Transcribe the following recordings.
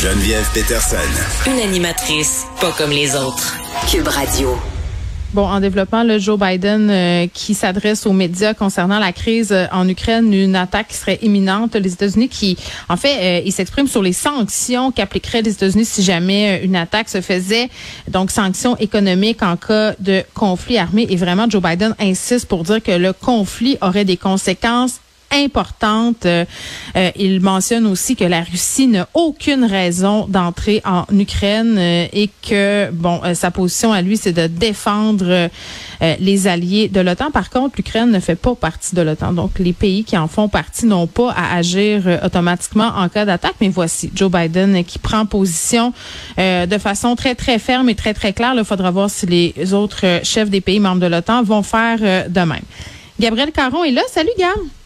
Geneviève Peterson. Une animatrice pas comme les autres. Cube Radio. Bon, en développement, le Joe Biden euh, qui s'adresse aux médias concernant la crise euh, en Ukraine, une attaque qui serait imminente. Les États-Unis qui, en fait, euh, il s'exprime sur les sanctions qu'appliqueraient les États-Unis si jamais une attaque se faisait. Donc, sanctions économiques en cas de conflit armé. Et vraiment, Joe Biden insiste pour dire que le conflit aurait des conséquences importante. Euh, euh, il mentionne aussi que la Russie n'a aucune raison d'entrer en Ukraine euh, et que bon, sa position à lui, c'est de défendre les alliés de l'OTAN. Par contre, l'Ukraine ne fait pas partie de l'OTAN. Donc, les pays qui en font partie n'ont pas à agir automatiquement en cas d'attaque. Mais voici Joe Biden qui prend position de façon très, très ferme et très, très claire. Il faudra voir si les autres chefs des pays membres de l'OTAN vont faire de même. Gabriel Caron est là. Salut, Gab.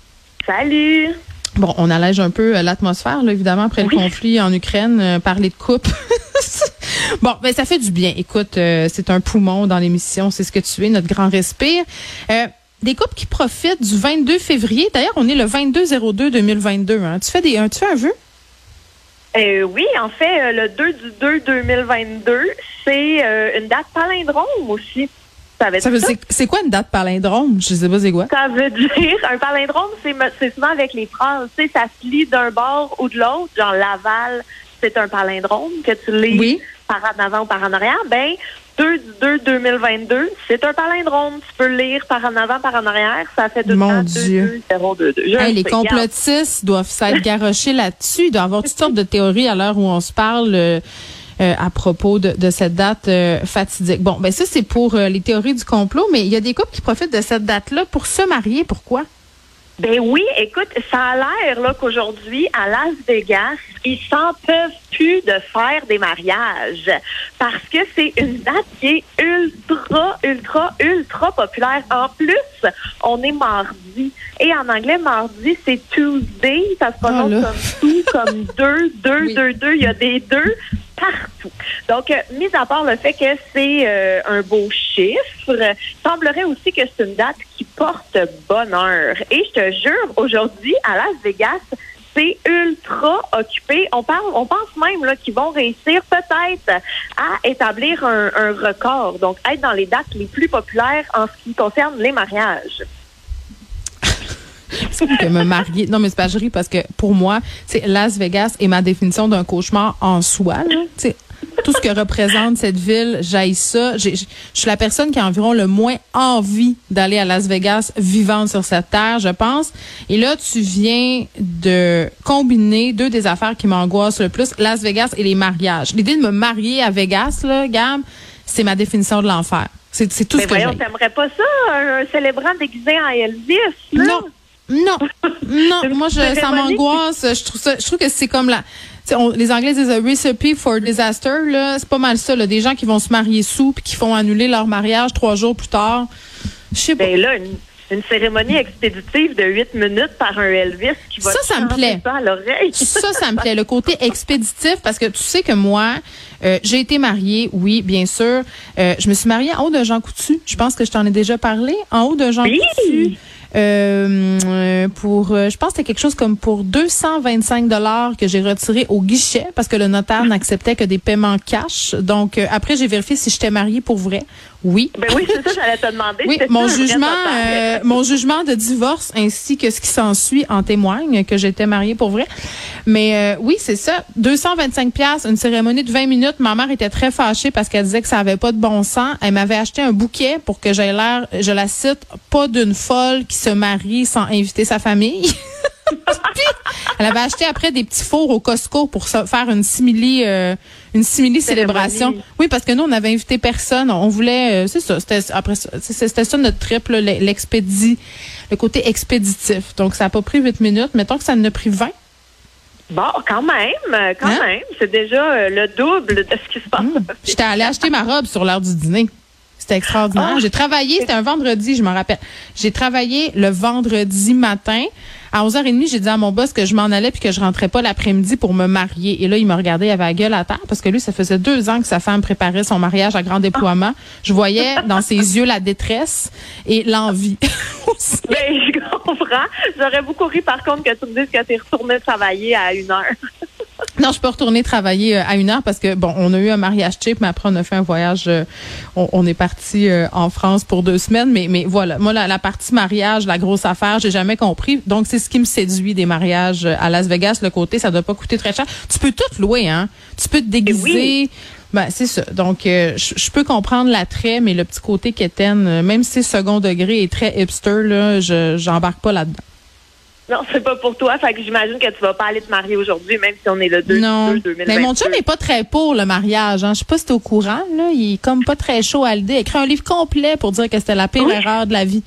Salut. Bon, on allège un peu euh, l'atmosphère, évidemment, après le conflit en Ukraine, euh, parler de coupe. bon, ben ça fait du bien. Écoute, euh, c'est un poumon dans l'émission, c'est ce que tu es, notre grand respire. des coupes qui profitent du 22 février. D'ailleurs, on est le 22-02-2022. Hein. Tu fais des, tu fais un vœu? oui, en fait, le 2 du 2 2022, c'est une date palindrome aussi. Ça veut c'est quoi une date palindrome? Je sais pas c'est quoi. Ça veut dire, un palindrome, c'est souvent avec les phrases, tu sais, ça se lit d'un bord ou de l'autre, genre Laval, c'est un palindrome que tu lis par en avant ou par en arrière. Ben, 2 du 2 2022, c'est un palindrome. Tu peux le lire par en avant, par en arrière. Ça fait deux Mon Dieu. 2, 2, 2, les complotistes doivent s'être garochés là-dessus. Il doit y avoir toutes sortes de théories à l'heure où on se parle. Euh, euh, à propos de, cette date euh, fatidique. Bon, ben ça c'est pour euh, les théories du complot, mais il y a des couples qui profitent de cette date-là pour se marier. Pourquoi? Ben oui, écoute, ça a l'air là qu'aujourd'hui à Las Vegas, ils s'en peuvent plus de faire des mariages parce que c'est une date qui est ultra, ultra, ultra populaire. En plus, on est mardi et en anglais mardi c'est Tuesday, ça se prononce oh comme tout, comme deux, deux, deux, deux. Il y a des deux Donc, euh, mis à part le fait que c'est euh, un beau chiffre, semblerait aussi que c'est une date qui porte bonheur. Et je te jure, aujourd'hui, à Las Vegas, c'est ultra occupé. On parle, on pense même là qu'ils vont réussir peut-être à établir un, un, record, donc être dans les dates les plus populaires en ce qui concerne les mariages que me marier. Non, mais c'est pas je parce que pour moi, c'est Las Vegas est ma définition d'un cauchemar en soi. C'est tout ce que représente cette ville, j'aille ça. Je suis la personne qui a environ le moins envie d'aller à Las Vegas vivante sur cette terre, je pense. Et là, tu viens de combiner deux des affaires qui m'angoissent le plus, Las Vegas et les mariages. L'idée de me marier à Vegas, là, Gab, c'est ma définition de l'enfer. C'est tout ce que voyons, t'aimerais pas ça, un célébrant déguisé en Elvis? Là? Non. Non, non, moi je, ça m'angoisse. Je trouve ça, je trouve que c'est comme la, les Anglais disent a recipe for disaster là, c'est pas mal ça là, des gens qui vont se marier sous puis qui font annuler leur mariage trois jours plus tard. Je sais pas. Ben là, une, cérémonie expéditive de huit minutes par un Elvis qui va ça, ça me plaît. à l'oreille. ça, ça me plaît. Le côté expéditif, parce que tu sais que moi, euh, j'ai été mariée, oui, bien sûr. Euh, je me suis mariée en haut de Jean Coutu. Je pense que je t'en ai déjà parlé. En haut de Jean oui. Coutu. Euh, pour, euh, je pense que c'était quelque chose comme pour 225 dollars que j'ai retiré au guichet parce que le notaire n'acceptait que des paiements cash. Donc euh, après j'ai vérifié si j'étais mariée pour vrai. Oui. Ben oui, c'est ça, j'allais te demander. Oui, mon jugement, euh, mon jugement de divorce ainsi que ce qui s'ensuit en témoigne que j'étais mariée pour vrai. Mais oui, c'est ça. 225 pièces, une cérémonie de 20 minutes. Ma mère était très fâchée parce qu'elle disait que ça avait pas de bon sens. Elle m'avait acheté un bouquet pour que j'aie l'air, je la cite, pas d'une folle qui se marie sans inviter sa famille. elle avait acheté après des petits fours au Costco pour faire une simili euh, une simili célébration. Oui, parce que nous on avait invité personne. On voulait, euh, c'est ça. C'était après c'était ça notre trip, l'expédit, le côté expéditif. Donc ça a pas pris huit minutes. Mettons que ça en a pris 20. Bon, quand même, quand hein? même. C'est déjà euh, le double de ce qui se passe. Mmh. J'étais allée acheter ma robe sur l'heure du dîner. C'était extraordinaire. Ah. J'ai travaillé, c'était un vendredi, je m'en rappelle. J'ai travaillé le vendredi matin. À 11h30, j'ai dit à mon boss que je m'en allais puis que je rentrais pas l'après-midi pour me marier. Et là, il me regardait, il avait la gueule à terre parce que lui, ça faisait deux ans que sa femme préparait son mariage à grand déploiement. Je voyais dans ses yeux la détresse et l'envie. Mais je comprends. J'aurais beaucoup ri par contre que tu me dises que tu es retourné travailler à une heure. Non, je peux retourner travailler euh, à une heure parce que bon, on a eu un mariage cheap, mais après on a fait un voyage. Euh, on, est parti euh, en France pour deux semaines, mais mais voilà, moi la, partie mariage, la grosse affaire, j'ai jamais compris. Donc c'est ce qui me séduit des mariages à Las Vegas. Le côté, ça doit pas coûter très cher. Tu peux tout louer, hein. Tu peux te déguiser. Ben, c'est ça. Donc, je, peux comprendre l'attrait, mais le petit côté quétaine, même si second degré est très hipster, là, je j'embarque pas là-dedans. Non, c'est pas pour toi. Fait que j'imagine que tu vas pas aller te marier aujourd'hui, même si on est le 2 non. Mais mon chum n'est pas très pour le mariage. Hein. Je sais pas si t'es au courant. Là. Il est comme pas très chaud à l'idée. Il a écrit un livre complet pour dire que c'était la pire erreur de la vie.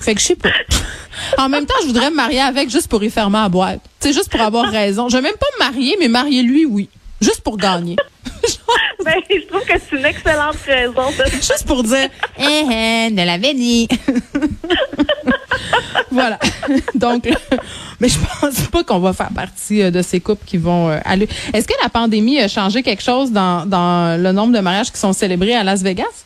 Fait que je sais pas. en même temps, je voudrais me marier avec juste pour y faire ma boîte. C'est juste pour avoir raison. Je vais même pas me marier, mais marier lui, oui. Juste pour gagner. ben, je trouve que c'est une excellente raison. Juste pour dire, eh, eh, de la dit. Voilà. Donc, mais je pense pas qu'on va faire partie euh, de ces couples qui vont euh, aller. Est-ce que la pandémie a changé quelque chose dans, dans le nombre de mariages qui sont célébrés à Las Vegas?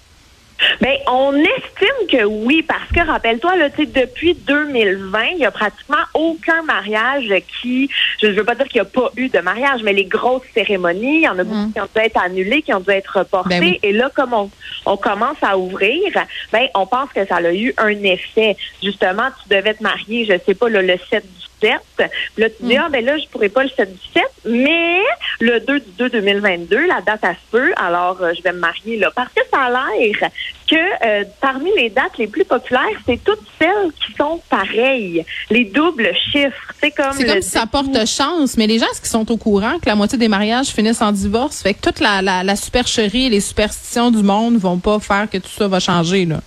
Bien, on estime que oui, parce que rappelle-toi, là, depuis 2020, il y a pratiquement aucun mariage qui, je ne veux pas dire qu'il n'y a pas eu de mariage, mais les grosses cérémonies, il y en a beaucoup mm. qui ont dû être annulées, qui ont dû être reportées. Ben Et là, comme on, on, commence à ouvrir, ben, on pense que ça a eu un effet. Justement, tu devais te marier, je sais pas, le 7 du 7. Là, tu dis, mm. ah, ben là, je pourrais pas le 7 du 7, mais le 2 du 2 2022, la date à ce peu, alors euh, je vais me marier là. Parce que ça a l'air que euh, parmi les dates les plus populaires, c'est toutes celles qui sont pareilles, les doubles chiffres. C'est comme, c'est comme si ça porte chance, mais les gens qui sont au courant que la moitié des mariages finissent en divorce, fait que toute la, la, la supercherie et les superstitions du monde vont pas faire que tout ça va changer là.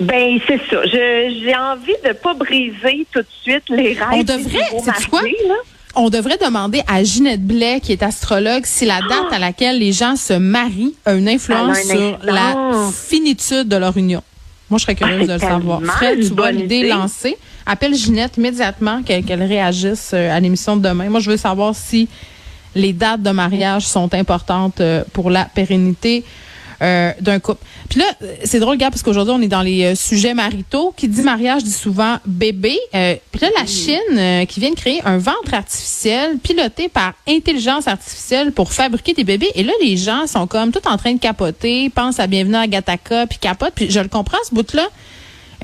Ben c'est ça. J'ai envie de pas briser tout de suite les règles. On devrait, c'est quoi? On devrait demander à Ginette Blais, qui est astrologue, si la date à laquelle les gens se marient a une influence sur la finitude de leur union. Moi, je serais curieuse ah, de le savoir. Fred, tu vas l'idée lancée. Appelle Ginette immédiatement qu'elle réagisse euh, à l'émission de demain. Moi, je veux savoir si les dates de mariage sont importantes euh, pour la pérennité euh, d'un couple. Puis là, c'est drôle, gars, parce qu'aujourd'hui, on est dans les euh, sujets maritaux. Qui dit mariage dit souvent bébé. Euh, puis là, la Chine qui vient de créer un ventre artificiel piloté par intelligence artificielle pour fabriquer des bébés. Et là, les gens sont comme tout en train de capoter, pensent à Bienvenue à Gataka, puis capotent. Puis je le comprends, ce bout-là.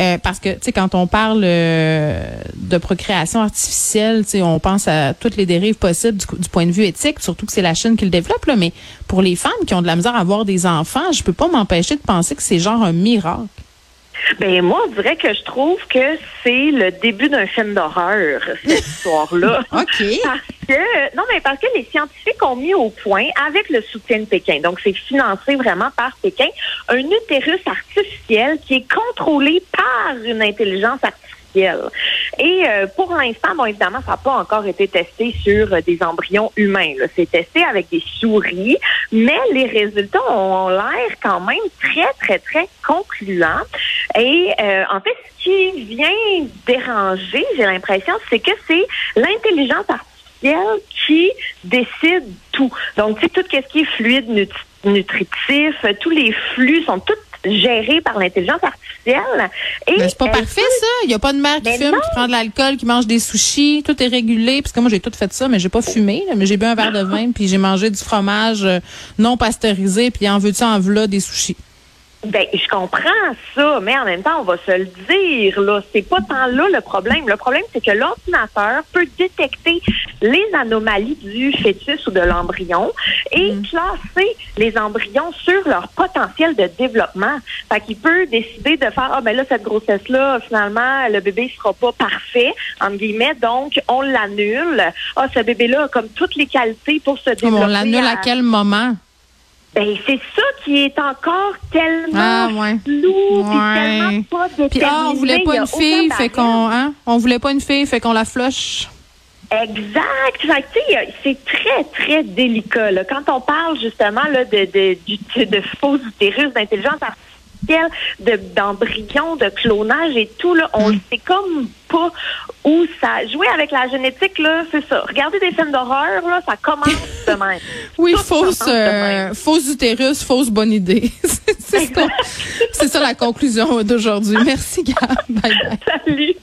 Euh, parce que, tu sais, quand on parle euh, de procréation artificielle, tu sais, on pense à toutes les dérives possibles du, point de vue éthique, surtout que c'est la Chine qui le développe, là. Mais pour les femmes qui ont de la misère à avoir des enfants, je peux pas m'empêcher de penser que c'est genre un miracle. Ben moi, on dirait que je trouve que c'est le début d'un film d'horreur, cette histoire-là. OK. Parce que, non, mais parce que les scientifiques ont mis au point, avec le soutien de Pékin, donc c'est financé vraiment par Pékin, un utérus artificiel qui est contrôlé par une intelligence artificielle et euh, pour l'instant, bon, évidemment, ça n'a pas encore été testé sur euh, des embryons humains. C'est testé avec des souris, mais les résultats ont l'air quand même très, très, très concluants. Et euh, en fait, ce qui vient déranger, j'ai l'impression, c'est que c'est l'intelligence artificielle qui décide tout. Donc, tu sais, tout ce qui est fluide nutritif, tous les flux sont tous géré par l'intelligence artificielle. Et c'est pas parfait, ça. Il n'y a pas de mère qui fume, qui prend de l'alcool, qui mange des sushis. Tout est régulé. Parce que moi, j'ai tout fait ça, mais j'ai pas fumé. mais j'ai bu un verre de vin, puis j'ai mangé du fromage euh, non pasteurisé, puis en veux-tu, en veux des sushis. Ben, je comprends ça, mais en même temps, on va se le dire, là, c'est pas tant là le problème. Le problème, c'est que l'ordinateur peut détecter les anomalies du fœtus ou de l'embryon et mm. classer les embryons sur leur potentiel de développement. Fait qu'il peut décider de faire, ah, ben là, cette grossesse-là, finalement, le bébé sera pas parfait, entre guillemets, donc on l'annule. Ah, ce bébé-là a comme toutes les qualités pour se développer. on l'annule à quel moment? Ben, c'est ça qui est encore tellement ah, ouais. flou, tellement pas déterminé. Puis, ah, on voulait pas une fille, fait qu'on, hein? On voulait pas une fille, fait qu'on la flush. Exact. C'est très, très délicat. Là. Quand on parle justement là, de, de, de, de faux utérus, d'intelligence artificielle, d'embryons, de, clonage et tout, là, on ne mm. sait comme pas où ça. Jouer avec la génétique, là, c'est ça. Regardez des films d'horreur, là, ça commence de même. oui, fausse, euh, fausse utérus, fausse bonne idée. c'est ça la conclusion d'aujourd'hui. Merci, Gab. Bye bye. Salut.